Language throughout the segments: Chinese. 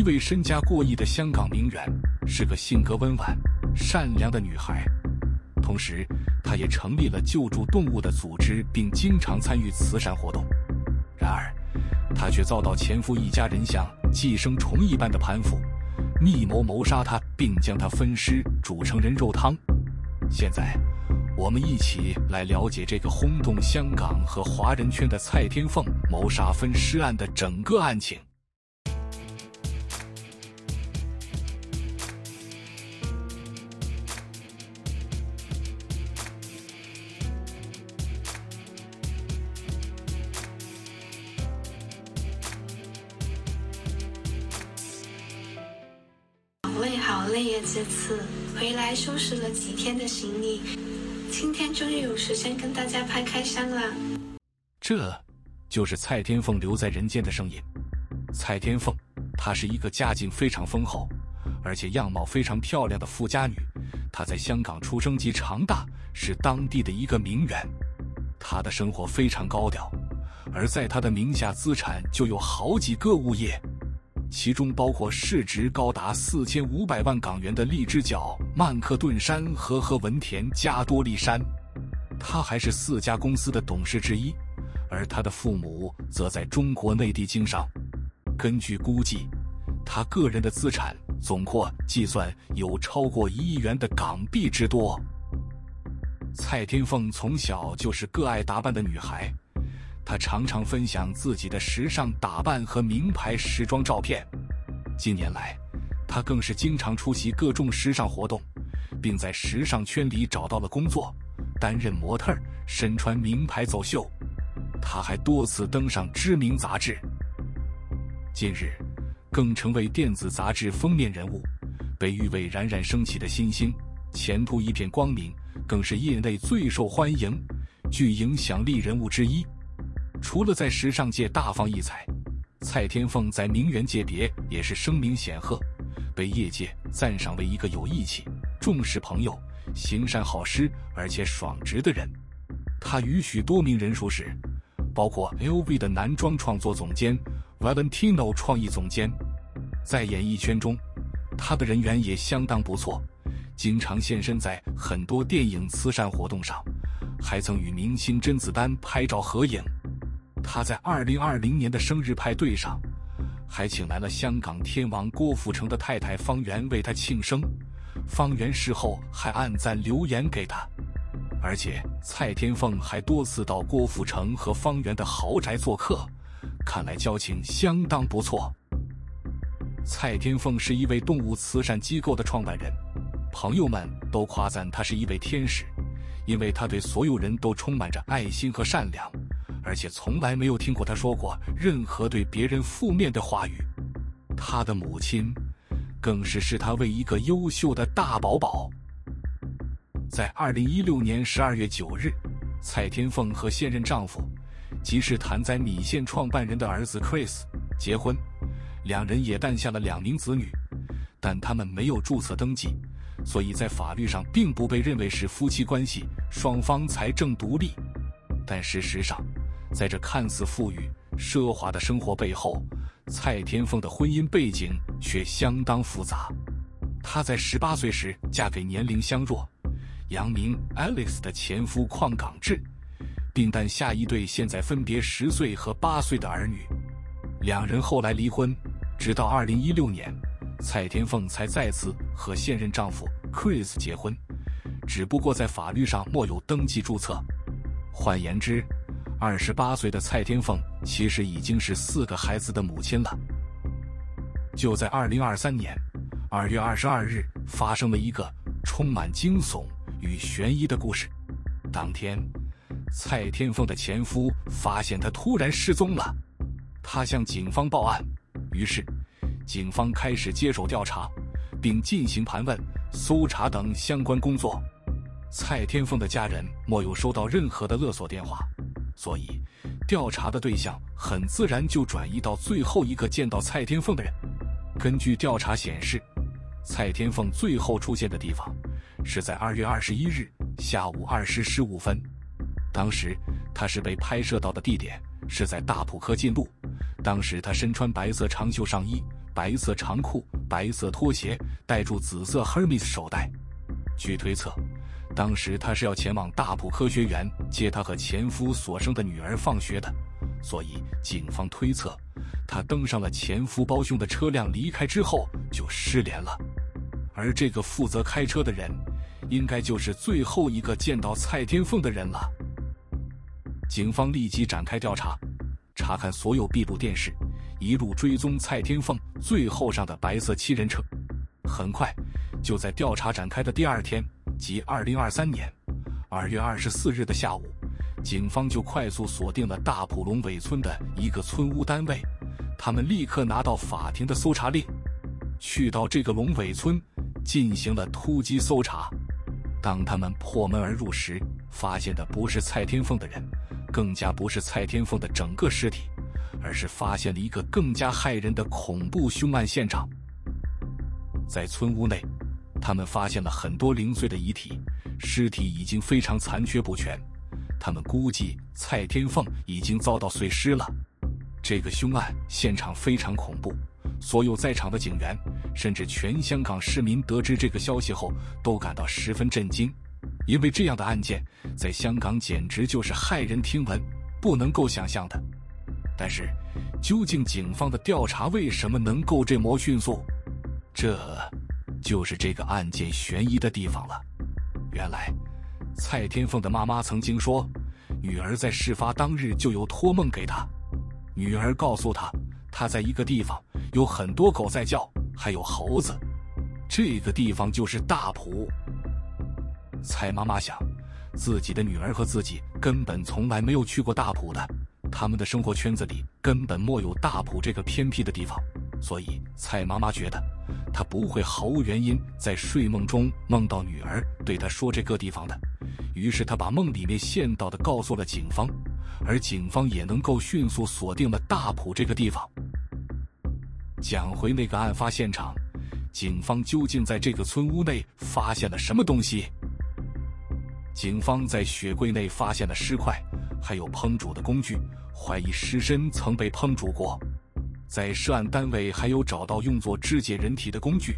一位身家过亿的香港名媛，是个性格温婉、善良的女孩。同时，她也成立了救助动物的组织，并经常参与慈善活动。然而，她却遭到前夫一家人像寄生虫一般的攀附，密谋谋杀她，并将她分尸煮成人肉汤。现在，我们一起来了解这个轰动香港和华人圈的蔡天凤谋杀分尸案的整个案情。累，好累呀！这次回来收拾了几天的行李，今天终于有时间跟大家拍开箱了。这，就是蔡天凤留在人间的声音。蔡天凤，她是一个家境非常丰厚，而且样貌非常漂亮的富家女。她在香港出生及长大，是当地的一个名媛。她的生活非常高调，而在她的名下资产就有好几个物业。其中包括市值高达四千五百万港元的荔枝角曼克顿山和和文田加多利山，他还是四家公司的董事之一，而他的父母则在中国内地经商。根据估计，他个人的资产总括计算有超过一亿元的港币之多。蔡天凤从小就是个爱打扮的女孩。她常常分享自己的时尚打扮和名牌时装照片。近年来，她更是经常出席各种时尚活动，并在时尚圈里找到了工作，担任模特，身穿名牌走秀。她还多次登上知名杂志，近日更成为电子杂志封面人物，被誉为冉冉升起的新星，前途一片光明，更是业内最受欢迎、具影响力人物之一。除了在时尚界大放异彩，蔡天凤在名媛界别也是声名显赫，被业界赞赏为一个有义气、重视朋友、行善好施而且爽直的人。她与许多名人熟识，包括 LV 的男装创作总监、Valentino 创意总监。在演艺圈中，她的人缘也相当不错，经常现身在很多电影慈善活动上，还曾与明星甄子丹拍照合影。他在二零二零年的生日派对上，还请来了香港天王郭富城的太太方媛为他庆生。方媛事后还暗赞留言给他，而且蔡天凤还多次到郭富城和方媛的豪宅做客，看来交情相当不错。蔡天凤是一位动物慈善机构的创办人，朋友们都夸赞她是一位天使，因为她对所有人都充满着爱心和善良。而且从来没有听过他说过任何对别人负面的话语。他的母亲，更是视他为一个优秀的大宝宝。在二零一六年十二月九日，蔡天凤和现任丈夫，即是谭仔米线创办人的儿子 Chris 结婚，两人也诞下了两名子女，但他们没有注册登记，所以在法律上并不被认为是夫妻关系，双方财政独立。但事实上，在这看似富裕奢华的生活背后，蔡天凤的婚姻背景却相当复杂。她在十八岁时嫁给年龄相若、洋名 Alex 的前夫邝港志，并诞下一对现在分别十岁和八岁的儿女。两人后来离婚，直到二零一六年，蔡天凤才再次和现任丈夫 Chris 结婚，只不过在法律上没有登记注册。换言之，二十八岁的蔡天凤其实已经是四个孩子的母亲了。就在二零二三年二月二十二日，发生了一个充满惊悚与悬疑的故事。当天，蔡天凤的前夫发现她突然失踪了，他向警方报案，于是警方开始接手调查，并进行盘问、搜查等相关工作。蔡天凤的家人没有收到任何的勒索电话。所以，调查的对象很自然就转移到最后一个见到蔡天凤的人。根据调查显示，蔡天凤最后出现的地方是在二月二十一日下午二时十五分。当时，他是被拍摄到的地点是在大埔科进路。当时他身穿白色长袖上衣，白色长裤、白色拖鞋，戴住紫色 Hermes 手袋。据推测，当时他是要前往大埔科学园接他和前夫所生的女儿放学的，所以警方推测，他登上了前夫胞兄的车辆离开之后就失联了。而这个负责开车的人，应该就是最后一个见到蔡天凤的人了。警方立即展开调查，查看所有闭路电视，一路追踪蔡天凤最后上的白色七人车。很快，就在调查展开的第二天，即二零二三年二月二十四日的下午，警方就快速锁定了大埔龙尾村的一个村屋单位。他们立刻拿到法庭的搜查令，去到这个龙尾村进行了突击搜查。当他们破门而入时，发现的不是蔡天凤的人。更加不是蔡天凤的整个尸体，而是发现了一个更加骇人的恐怖凶案现场。在村屋内，他们发现了很多零碎的遗体，尸体已经非常残缺不全。他们估计蔡天凤已经遭到碎尸了。这个凶案现场非常恐怖，所有在场的警员，甚至全香港市民得知这个消息后，都感到十分震惊。因为这样的案件在香港简直就是骇人听闻，不能够想象的。但是，究竟警方的调查为什么能够这么迅速？这，就是这个案件悬疑的地方了。原来，蔡天凤的妈妈曾经说，女儿在事发当日就有托梦给她，女儿告诉她，她在一个地方有很多狗在叫，还有猴子，这个地方就是大埔。蔡妈妈想，自己的女儿和自己根本从来没有去过大埔的，他们的生活圈子里根本没有大埔这个偏僻的地方，所以蔡妈妈觉得，她不会毫无原因在睡梦中梦到女儿对她说这个地方的，于是她把梦里面见到的告诉了警方，而警方也能够迅速锁定了大埔这个地方。讲回那个案发现场，警方究竟在这个村屋内发现了什么东西？警方在雪柜内发现了尸块，还有烹煮的工具，怀疑尸身曾被烹煮过。在涉案单位还有找到用作肢解人体的工具，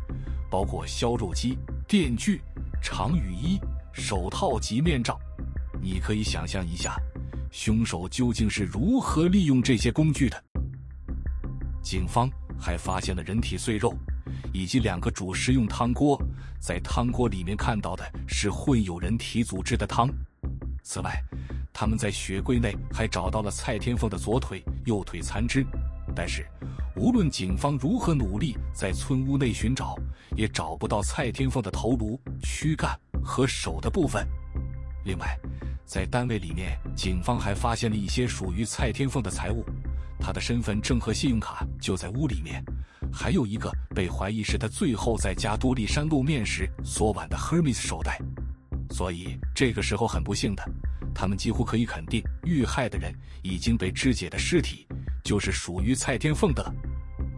包括削肉机、电锯、长雨衣、手套及面罩。你可以想象一下，凶手究竟是如何利用这些工具的。警方还发现了人体碎肉。以及两个主食用汤锅，在汤锅里面看到的是混有人体组织的汤。此外，他们在雪柜内还找到了蔡天凤的左腿、右腿残肢，但是无论警方如何努力在村屋内寻找，也找不到蔡天凤的头颅、躯干和手的部分。另外，在单位里面，警方还发现了一些属于蔡天凤的财物，他的身份证和信用卡就在屋里面。还有一个被怀疑是他最后在加多利山露面时所挽的 Hermes 手袋，所以这个时候很不幸的，他们几乎可以肯定遇害的人已经被肢解的尸体就是属于蔡天凤的，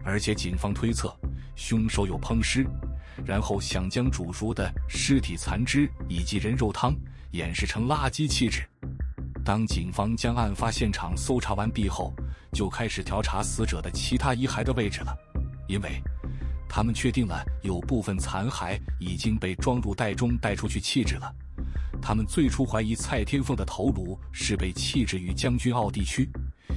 而且警方推测凶手有烹尸，然后想将煮熟的尸体残肢以及人肉汤掩饰成垃圾弃置。当警方将案发现场搜查完毕后，就开始调查死者的其他遗骸的位置了。因为，他们确定了有部分残骸已经被装入袋中带出去弃置了。他们最初怀疑蔡天凤的头颅是被弃置于将军澳地区，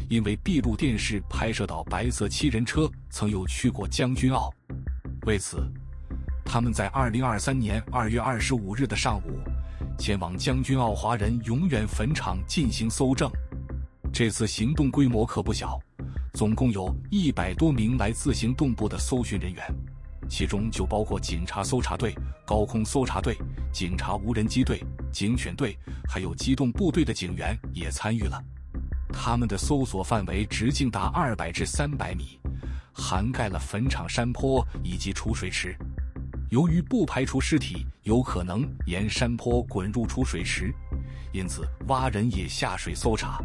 因为闭路电视拍摄到白色七人车曾有去过将军澳。为此，他们在二零二三年二月二十五日的上午，前往将军澳华人永远坟场进行搜证。这次行动规模可不小。总共有一百多名来自行动部的搜寻人员，其中就包括警察搜查队、高空搜查队、警察无人机队、警犬队，还有机动部队的警员也参与了。他们的搜索范围直径达二百至三百米，涵盖了坟场山坡以及储水池。由于不排除尸体有可能沿山坡滚入储水池，因此蛙人也下水搜查。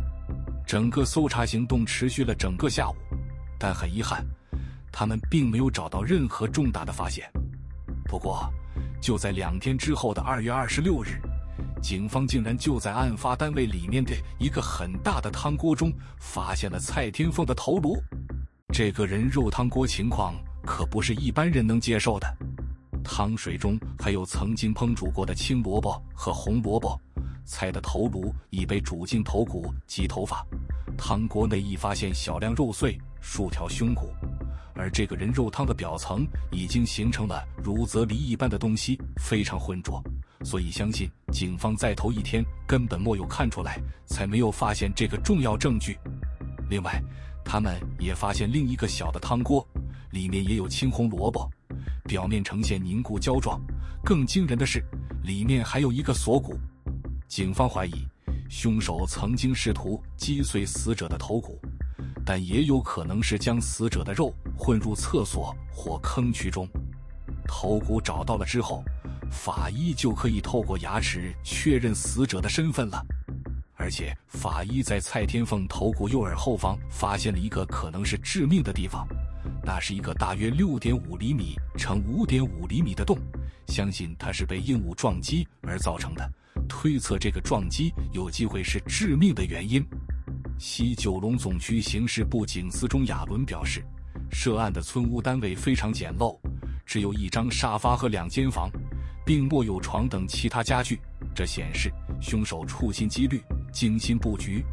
整个搜查行动持续了整个下午，但很遗憾，他们并没有找到任何重大的发现。不过，就在两天之后的二月二十六日，警方竟然就在案发单位里面的一个很大的汤锅中发现了蔡天凤的头颅。这个人肉汤锅情况可不是一般人能接受的。汤水中还有曾经烹煮过的青萝卜和红萝卜，菜的头颅已被煮进头骨及头发。汤锅内亦发现小量肉碎、数条胸骨，而这个人肉汤的表层已经形成了如啫喱一般的东西，非常浑浊，所以相信警方在头一天根本没有看出来，才没有发现这个重要证据。另外，他们也发现另一个小的汤锅，里面也有青红萝卜，表面呈现凝固胶状。更惊人的是，里面还有一个锁骨。警方怀疑。凶手曾经试图击碎死者的头骨，但也有可能是将死者的肉混入厕所或坑渠中。头骨找到了之后，法医就可以透过牙齿确认死者的身份了。而且，法医在蔡天凤头骨右耳后方发现了一个可能是致命的地方，那是一个大约六点五厘米乘五点五厘米的洞，相信它是被硬物撞击而造成的。推测这个撞击有机会是致命的原因。西九龙总区刑事部警司钟亚伦表示，涉案的村屋单位非常简陋，只有一张沙发和两间房，并没有床等其他家具。这显示凶手处心积虑、精心布局，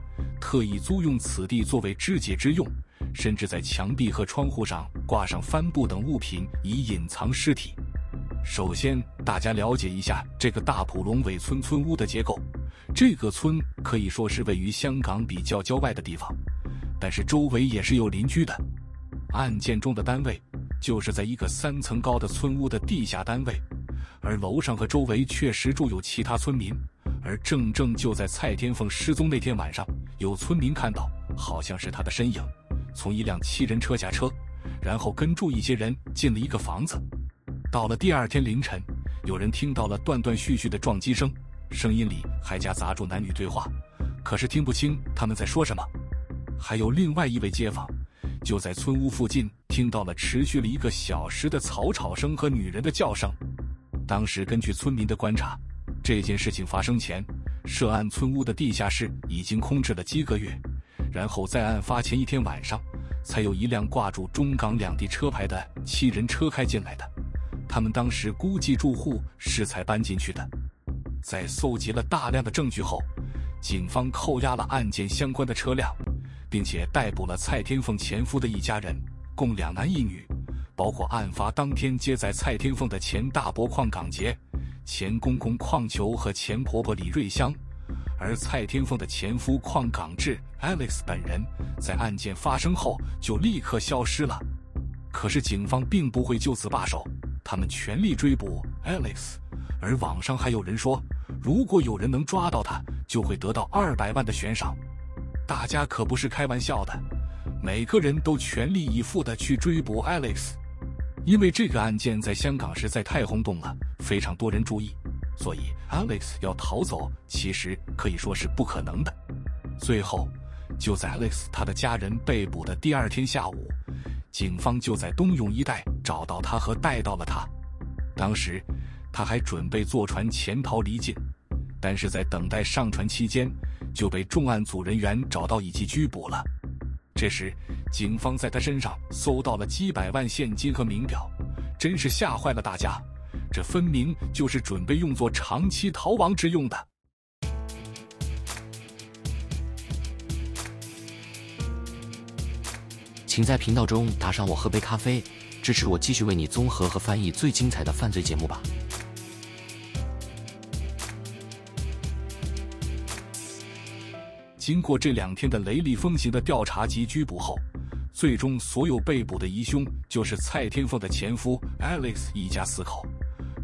特意租用此地作为肢解之用，甚至在墙壁和窗户上挂上帆布等物品以隐藏尸体。首先，大家了解一下这个大埔龙尾村村屋的结构。这个村可以说是位于香港比较郊外的地方，但是周围也是有邻居的。案件中的单位就是在一个三层高的村屋的地下单位，而楼上和周围确实住有其他村民。而正正就在蔡天凤失踪那天晚上，有村民看到，好像是他的身影，从一辆七人车下车，然后跟住一些人进了一个房子。到了第二天凌晨，有人听到了断断续续的撞击声，声音里还夹杂住男女对话，可是听不清他们在说什么。还有另外一位街坊，就在村屋附近听到了持续了一个小时的嘈吵声和女人的叫声。当时根据村民的观察，这件事情发生前，涉案村屋的地下室已经空置了几个月，然后在案发前一天晚上，才有一辆挂住中港两地车牌的七人车开进来的。他们当时估计住户是才搬进去的，在搜集了大量的证据后，警方扣押了案件相关的车辆，并且逮捕了蔡天凤前夫的一家人，共两男一女，包括案发当天接载蔡天凤的前大伯邝港杰、前公公邝球和前婆婆李瑞香，而蔡天凤的前夫邝港志 Alex 本人在案件发生后就立刻消失了。可是警方并不会就此罢手。他们全力追捕 Alex，而网上还有人说，如果有人能抓到他，就会得到二百万的悬赏。大家可不是开玩笑的，每个人都全力以赴地去追捕 Alex，因为这个案件在香港实在太轰动了，非常多人注意，所以 Alex 要逃走其实可以说是不可能的。最后，就在 Alex 他的家人被捕的第二天下午。警方就在东涌一带找到他和带到了他，当时他还准备坐船潜逃离境，但是在等待上船期间就被重案组人员找到以及拘捕了。这时，警方在他身上搜到了几百万现金和名表，真是吓坏了大家。这分明就是准备用作长期逃亡之用的。请在频道中打赏我喝杯咖啡，支持我继续为你综合和翻译最精彩的犯罪节目吧。经过这两天的雷厉风行的调查及拘捕后，最终所有被捕的疑凶就是蔡天凤的前夫 Alex 一家四口。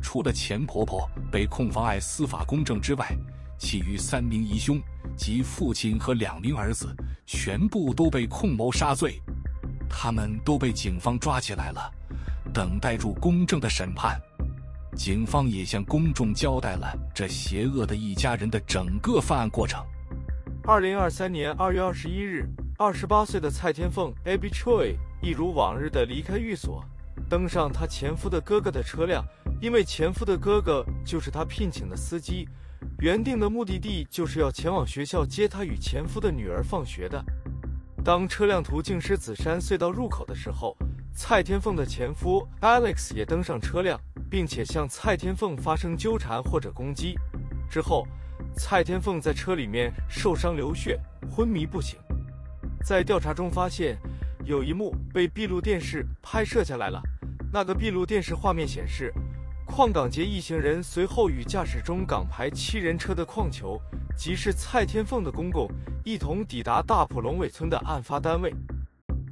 除了前婆婆被控妨碍司法公正之外，其余三名疑凶及父亲和两名儿子全部都被控谋杀罪。他们都被警方抓起来了，等待住公正的审判。警方也向公众交代了这邪恶的一家人的整个犯案过程。二零二三年二月二十一日，二十八岁的蔡天凤 Abby Choi 一如往日的离开寓所，登上她前夫的哥哥的车辆，因为前夫的哥哥就是她聘请的司机，原定的目的地就是要前往学校接她与前夫的女儿放学的。当车辆途径狮子山隧道入口的时候，蔡天凤的前夫 Alex 也登上车辆，并且向蔡天凤发生纠缠或者攻击。之后，蔡天凤在车里面受伤流血，昏迷不醒。在调查中发现，有一幕被闭路电视拍摄下来了。那个闭路电视画面显示，邝港杰一行人随后与驾驶中港牌七人车的邝球，即是蔡天凤的公公，一同抵达大埔龙尾村的案发单位。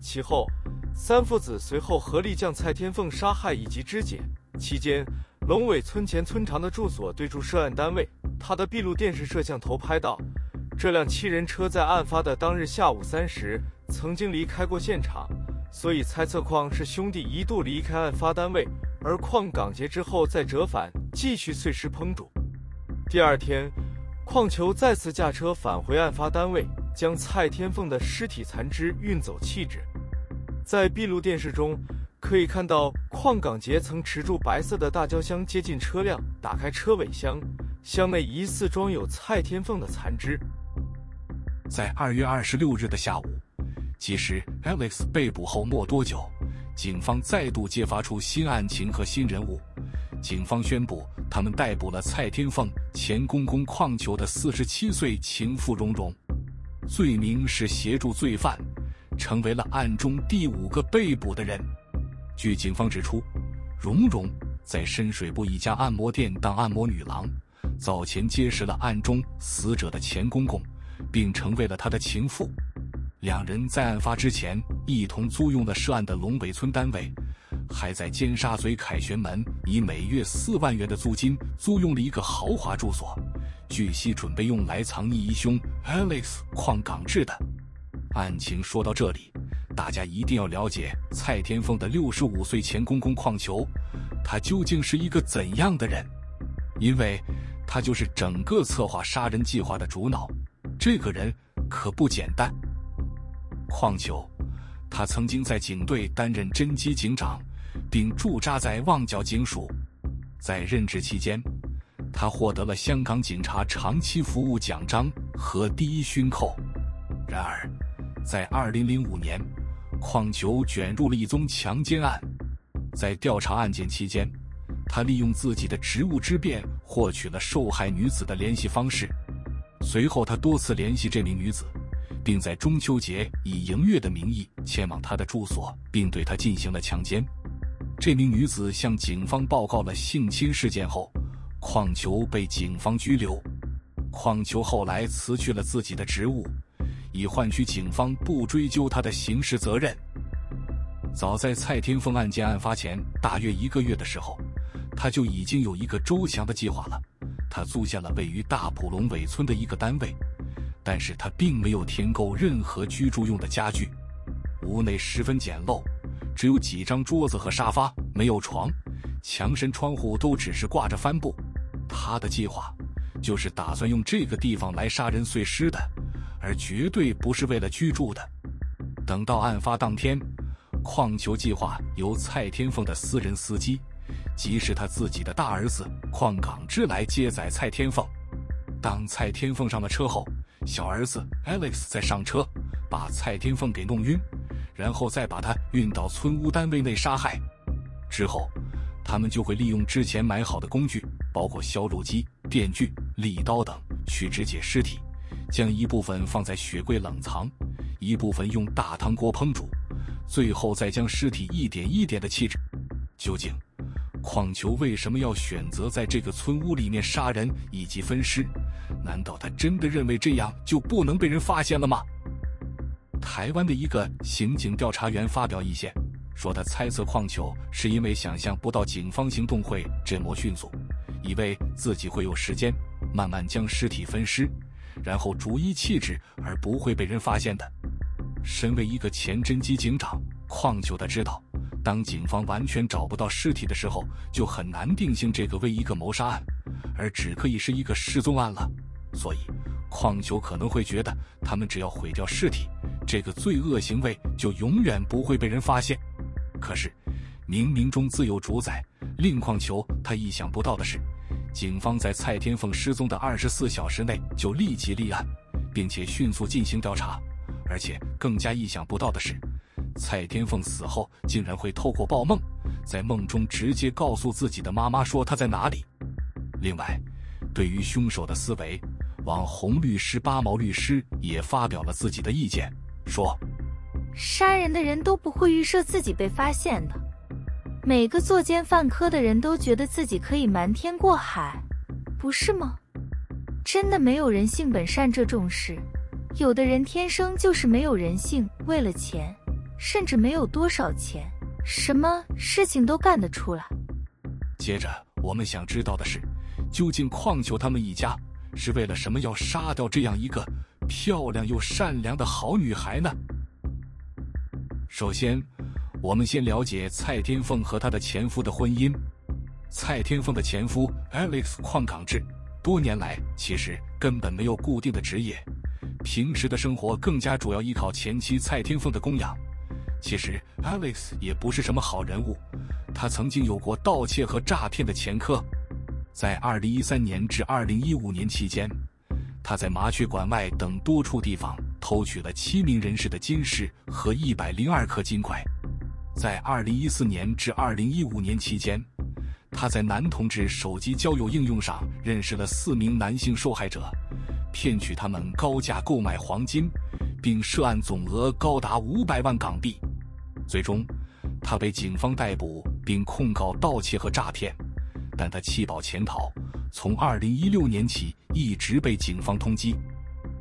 其后，三父子随后合力将蔡天凤杀害以及肢解。期间，龙尾村前村长的住所对住涉案单位，他的闭路电视摄像头拍到，这辆七人车在案发的当日下午三时曾经离开过现场。所以猜测矿是兄弟一度离开案发单位，而矿港杰之后再折返继续碎尸烹煮。第二天，矿球再次驾车返回案发单位，将蔡天凤的尸体残肢运走弃置。在闭路电视中可以看到，矿港杰曾持住白色的大胶箱接近车辆，打开车尾箱，箱内疑似装有蔡天凤的残肢。在二月二十六日的下午。其实，Alex 被捕后没多久，警方再度揭发出新案情和新人物。警方宣布，他们逮捕了蔡天凤前公公矿球的四十七岁情妇蓉蓉，罪名是协助罪犯，成为了案中第五个被捕的人。据警方指出，蓉蓉在深水埗一家按摩店当按摩女郎，早前结识了案中死者的前公公，并成为了他的情妇。两人在案发之前一同租用了涉案的龙尾村单位，还在尖沙咀凯旋门以每月四万元的租金租用了一个豪华住所，据悉准备用来藏匿疑凶 Alex 邝港志的。案情说到这里，大家一定要了解蔡天凤的六十五岁前公公邝球，他究竟是一个怎样的人？因为他就是整个策划杀人计划的主脑，这个人可不简单。邝球，他曾经在警队担任侦缉警长，并驻扎在旺角警署。在任职期间，他获得了香港警察长期服务奖章和第一勋扣。然而，在2005年，邝球卷入了一宗强奸案。在调查案件期间，他利用自己的职务之便获取了受害女子的联系方式。随后，他多次联系这名女子。并在中秋节以迎月的名义前往她的住所，并对她进行了强奸。这名女子向警方报告了性侵事件后，矿球被警方拘留。矿球后来辞去了自己的职务，以换取警方不追究他的刑事责任。早在蔡天凤案件案发前大约一个月的时候，他就已经有一个周详的计划了。他租下了位于大埔龙尾村的一个单位。但是他并没有添购任何居住用的家具，屋内十分简陋，只有几张桌子和沙发，没有床，墙身、窗户都只是挂着帆布。他的计划就是打算用这个地方来杀人碎尸的，而绝对不是为了居住的。等到案发当天，矿球计划由蔡天凤的私人司机，即是他自己的大儿子邝港志来接载蔡天凤。当蔡天凤上了车后，小儿子 Alex 再上车，把蔡天凤给弄晕，然后再把他运到村屋单位内杀害。之后，他们就会利用之前买好的工具，包括削肉机、电锯、利刀等，去肢解尸体，将一部分放在雪柜冷藏，一部分用大汤锅烹煮，最后再将尸体一点一点的弃置。究竟，矿球为什么要选择在这个村屋里面杀人以及分尸？难道他真的认为这样就不能被人发现了吗？台湾的一个刑警调查员发表意见，说他猜测矿球是因为想象不到警方行动会这么迅速，以为自己会有时间慢慢将尸体分尸，然后逐一弃置而不会被人发现的。身为一个前侦缉警长，矿球他知道，当警方完全找不到尸体的时候，就很难定性这个为一个谋杀案，而只可以是一个失踪案了。所以，矿球可能会觉得，他们只要毁掉尸体，这个罪恶行为就永远不会被人发现。可是，冥冥中自有主宰。令矿球他意想不到的是，警方在蔡天凤失踪的二十四小时内就立即立案，并且迅速进行调查。而且更加意想不到的是，蔡天凤死后竟然会透过报梦，在梦中直接告诉自己的妈妈说她在哪里。另外，对于凶手的思维，网红律师八毛律师也发表了自己的意见，说：杀人的人都不会预设自己被发现的。每个作奸犯科的人都觉得自己可以瞒天过海，不是吗？真的没有人性本善这种事。有的人天生就是没有人性，为了钱，甚至没有多少钱，什么事情都干得出来。接着，我们想知道的是，究竟矿球他们一家是为了什么要杀掉这样一个漂亮又善良的好女孩呢？首先，我们先了解蔡天凤和她的前夫的婚姻。蔡天凤的前夫 Alex 矿港志，多年来其实根本没有固定的职业。平时的生活更加主要依靠前妻蔡天凤的供养。其实 Alex 也不是什么好人物，他曾经有过盗窃和诈骗的前科。在2013年至2015年期间，他在麻雀馆外等多处地方偷取了七名人士的金饰和一百零二颗金块。在2014年至2015年期间，他在男同志手机交友应用上认识了四名男性受害者。骗取他们高价购买黄金，并涉案总额高达五百万港币。最终，他被警方逮捕并控告盗窃和诈骗，但他弃保潜逃，从二零一六年起一直被警方通缉。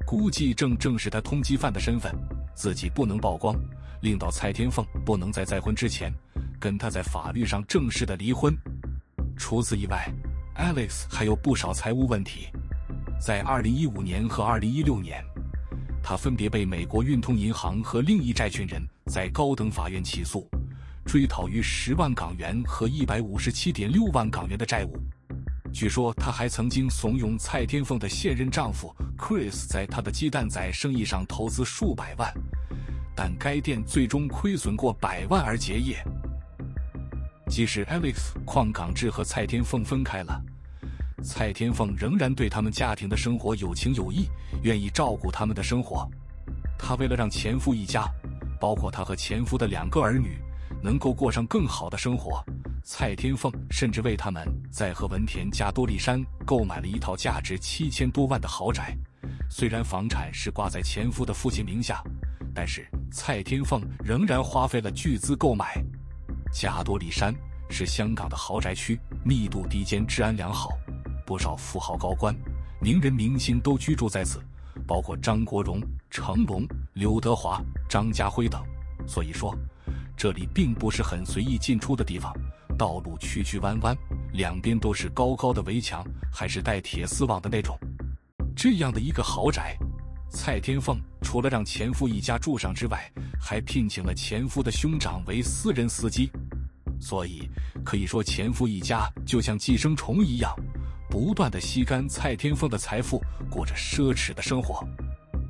估计正正是他通缉犯的身份，自己不能曝光，令到蔡天凤不能在再婚之前跟他在法律上正式的离婚。除此以外，Alex 还有不少财务问题。在二零一五年和二零一六年，他分别被美国运通银行和另一债权人在高等法院起诉，追讨逾十万港元和一百五十七点六万港元的债务。据说他还曾经怂恿蔡天凤的现任丈夫 Chris 在他的鸡蛋仔生意上投资数百万，但该店最终亏损过百万而结业。即使 Alex 矿港志和蔡天凤分开了。蔡天凤仍然对他们家庭的生活有情有义，愿意照顾他们的生活。她为了让前夫一家，包括她和前夫的两个儿女，能够过上更好的生活，蔡天凤甚至为他们在和文田加多利山购买了一套价值七千多万的豪宅。虽然房产是挂在前夫的父亲名下，但是蔡天凤仍然花费了巨资购买。加多利山是香港的豪宅区，密度低间，治安良好。不少富豪高官、名人明星都居住在此，包括张国荣、成龙、刘德华、张家辉等。所以说，这里并不是很随意进出的地方，道路曲曲弯弯，两边都是高高的围墙，还是带铁丝网的那种。这样的一个豪宅，蔡天凤除了让前夫一家住上之外，还聘请了前夫的兄长为私人司机，所以可以说前夫一家就像寄生虫一样。不断的吸干蔡天凤的财富，过着奢侈的生活。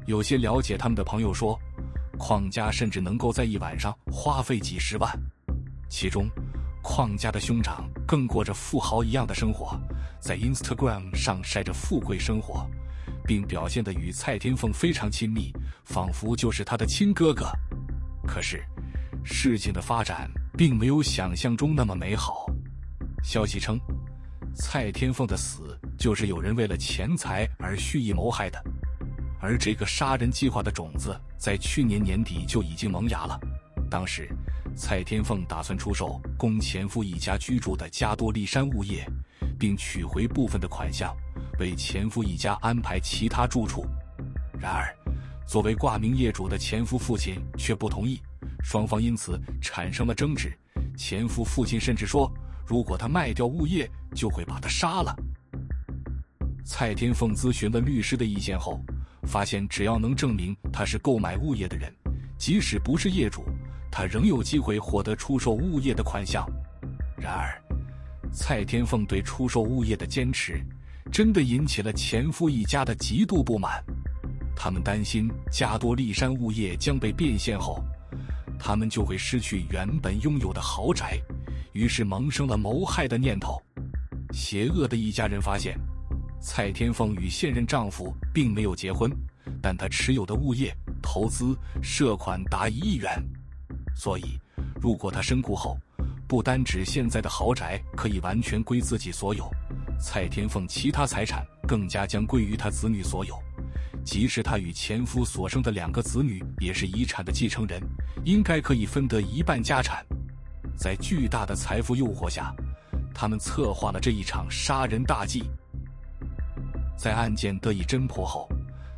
有些了解他们的朋友说，矿家甚至能够在一晚上花费几十万。其中，矿家的兄长更过着富豪一样的生活，在 Instagram 上晒着富贵生活，并表现得与蔡天凤非常亲密，仿佛就是他的亲哥哥。可是，事情的发展并没有想象中那么美好。消息称。蔡天凤的死就是有人为了钱财而蓄意谋害的，而这个杀人计划的种子在去年年底就已经萌芽了。当时，蔡天凤打算出售供前夫一家居住的加多利山物业，并取回部分的款项，为前夫一家安排其他住处。然而，作为挂名业主的前夫父亲却不同意，双方因此产生了争执。前夫父亲甚至说，如果他卖掉物业，就会把他杀了。蔡天凤咨询了律师的意见后，发现只要能证明他是购买物业的人，即使不是业主，他仍有机会获得出售物业的款项。然而，蔡天凤对出售物业的坚持，真的引起了前夫一家的极度不满。他们担心加多利山物业将被变现后，他们就会失去原本拥有的豪宅，于是萌生了谋害的念头。邪恶的一家人发现，蔡天凤与现任丈夫并没有结婚，但她持有的物业投资涉款达一亿元。所以，如果她身故后，不单指现在的豪宅可以完全归自己所有，蔡天凤其他财产更加将归于她子女所有。即使她与前夫所生的两个子女也是遗产的继承人，应该可以分得一半家产。在巨大的财富诱惑下，他们策划了这一场杀人大计。在案件得以侦破后，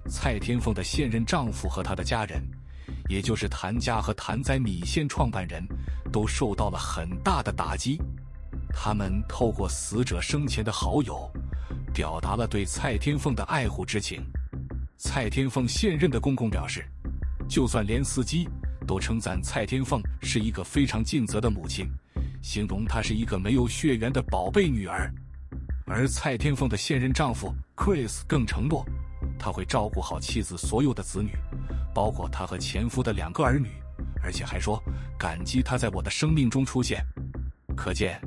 蔡天凤的现任丈夫和他的家人，也就是谭家和谭仔米线创办人，都受到了很大的打击。他们透过死者生前的好友，表达了对蔡天凤的爱护之情。蔡天凤现任的公公表示，就算连司机都称赞蔡天凤是一个非常尽责的母亲，形容她是一个没有血缘的宝贝女儿。而蔡天凤的现任丈夫 Chris 更承诺，他会照顾好妻子所有的子女，包括他和前夫的两个儿女，而且还说感激他在我的生命中出现。可见，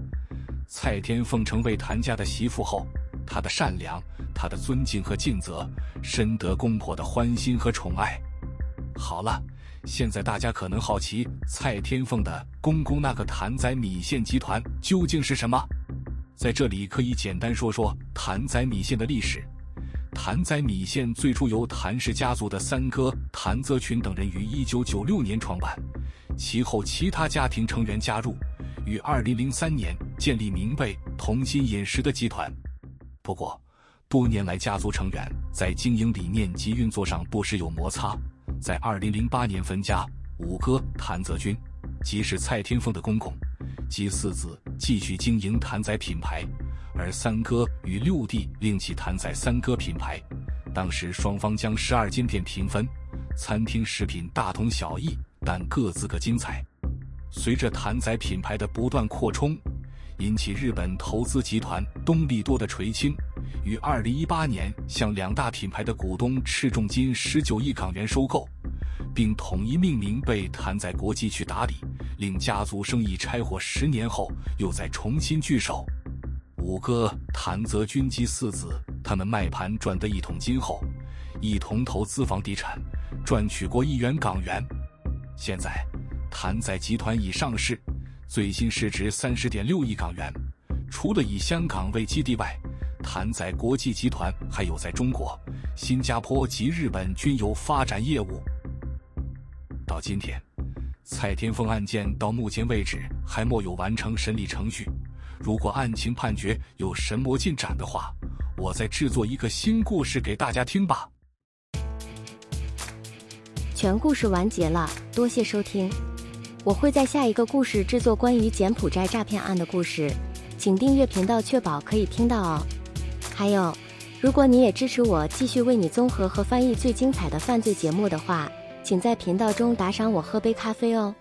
蔡天凤成为谭家的媳妇后，她的善良。她的尊敬和尽责，深得公婆的欢心和宠爱。好了，现在大家可能好奇蔡天凤的公公那个谭仔米线集团究竟是什么？在这里可以简单说说谭仔米线的历史。谭仔米线最初由谭氏家族的三哥谭泽群等人于1996年创办，其后其他家庭成员加入，于2003年建立明贝同心饮食的集团。不过，多年来，家族成员在经营理念及运作上不时有摩擦。在2008年分家，五哥谭泽军，即是蔡天凤的公公，及四子继续经营谭仔品牌，而三哥与六弟另起谭仔三哥品牌。当时双方将十二间店平分，餐厅食品大同小异，但各自各精彩。随着谭仔品牌的不断扩充，引起日本投资集团东利多的垂青。于二零一八年向两大品牌的股东斥重金十九亿港元收购，并统一命名被谭仔国际去打理，令家族生意拆伙十年后又再重新聚首。五哥谭泽军及四子他们卖盘赚得一桶金后，一同投资房地产，赚取过亿元港元。现在谭仔集团已上市，最新市值三十点六亿港元。除了以香港为基地外，谭仔国际集团还有在中国、新加坡及日本均有发展业务。到今天，蔡天凤案件到目前为止还没有完成审理程序。如果案情判决有什么进展的话，我再制作一个新故事给大家听吧。全故事完结了，多谢收听。我会在下一个故事制作关于柬埔寨诈骗案的故事，请订阅频道，确保可以听到哦。还有，如果你也支持我继续为你综合和翻译最精彩的犯罪节目的话，请在频道中打赏我喝杯咖啡哦。